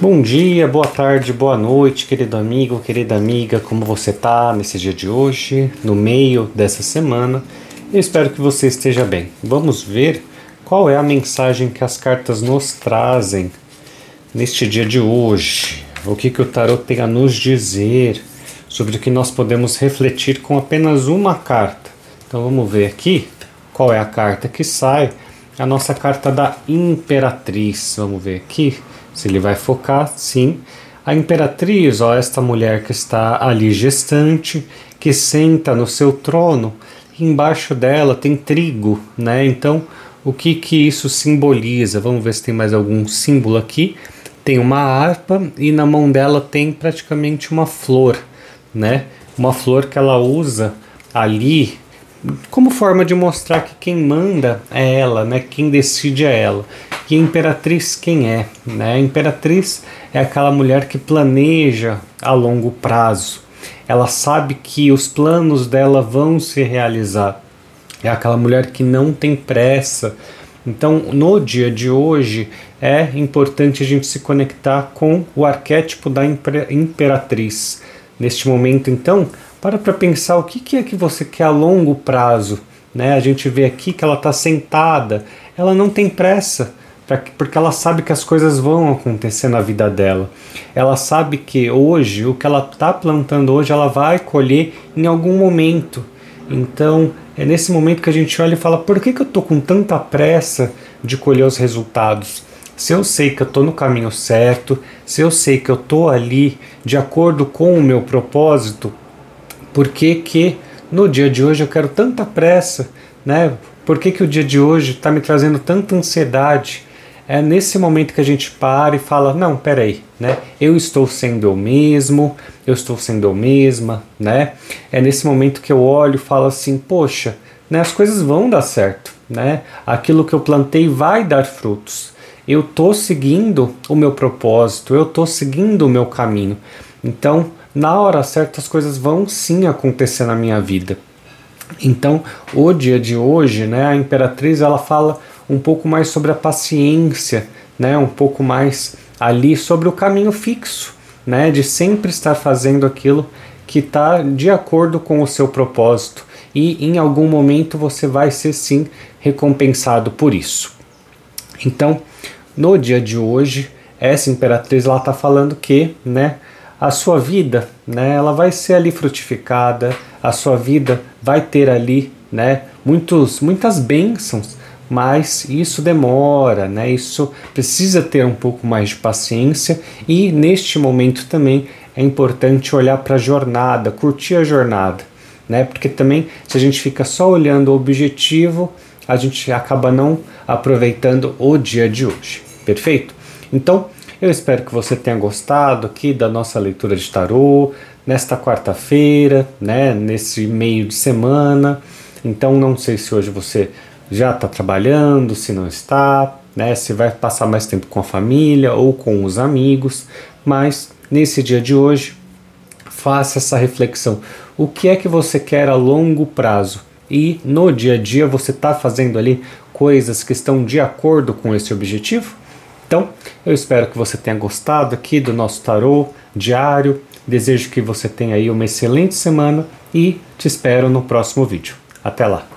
Bom dia, boa tarde, boa noite, querido amigo, querida amiga, como você tá nesse dia de hoje, no meio dessa semana? Eu espero que você esteja bem. Vamos ver qual é a mensagem que as cartas nos trazem neste dia de hoje. O que, que o tarot tem a nos dizer sobre o que nós podemos refletir com apenas uma carta. Então vamos ver aqui qual é a carta que sai. A nossa carta da Imperatriz. Vamos ver aqui se ele vai focar, sim. A imperatriz, ó, esta mulher que está ali gestante, que senta no seu trono, embaixo dela tem trigo, né? Então, o que que isso simboliza? Vamos ver se tem mais algum símbolo aqui. Tem uma harpa e na mão dela tem praticamente uma flor, né? Uma flor que ela usa ali como forma de mostrar que quem manda é ela, né? Quem decide é ela. E a imperatriz quem é? Né? A imperatriz é aquela mulher que planeja a longo prazo. Ela sabe que os planos dela vão se realizar. É aquela mulher que não tem pressa. Então, no dia de hoje, é importante a gente se conectar com o arquétipo da imperatriz. Neste momento, então, para para pensar o que, que é que você quer a longo prazo. Né? A gente vê aqui que ela está sentada, ela não tem pressa, porque ela sabe que as coisas vão acontecer na vida dela. Ela sabe que hoje, o que ela está plantando hoje, ela vai colher em algum momento. Então, é nesse momento que a gente olha e fala: por que, que eu estou com tanta pressa de colher os resultados? Se eu sei que eu estou no caminho certo, se eu sei que eu estou ali de acordo com o meu propósito, por que, que no dia de hoje eu quero tanta pressa, né? Por que, que o dia de hoje está me trazendo tanta ansiedade? É nesse momento que a gente para e fala, não, peraí, né? Eu estou sendo eu mesmo, eu estou sendo eu mesma, né? É nesse momento que eu olho e falo assim, poxa, né, as coisas vão dar certo, né? Aquilo que eu plantei vai dar frutos. Eu estou seguindo o meu propósito, eu estou seguindo o meu caminho. Então, na hora certa as coisas vão sim acontecer na minha vida. Então, o dia de hoje, né, a imperatriz ela fala um pouco mais sobre a paciência, né, um pouco mais ali sobre o caminho fixo, né, de sempre estar fazendo aquilo que está de acordo com o seu propósito e em algum momento você vai ser sim recompensado por isso. Então, no dia de hoje, essa imperatriz ela está falando que, né, a sua vida, né, ela vai ser ali frutificada, a sua vida vai ter ali, né, muitos, muitas bênçãos, mas isso demora, né, isso precisa ter um pouco mais de paciência e neste momento também é importante olhar para a jornada, curtir a jornada, né, porque também se a gente fica só olhando o objetivo, a gente acaba não aproveitando o dia de hoje, perfeito? Então, eu espero que você tenha gostado aqui da nossa leitura de tarô nesta quarta-feira, né, nesse meio de semana. Então não sei se hoje você já está trabalhando, se não está, né, se vai passar mais tempo com a família ou com os amigos, mas nesse dia de hoje faça essa reflexão. O que é que você quer a longo prazo? E no dia a dia você está fazendo ali coisas que estão de acordo com esse objetivo? Então, eu espero que você tenha gostado aqui do nosso tarô diário. Desejo que você tenha aí uma excelente semana e te espero no próximo vídeo. Até lá!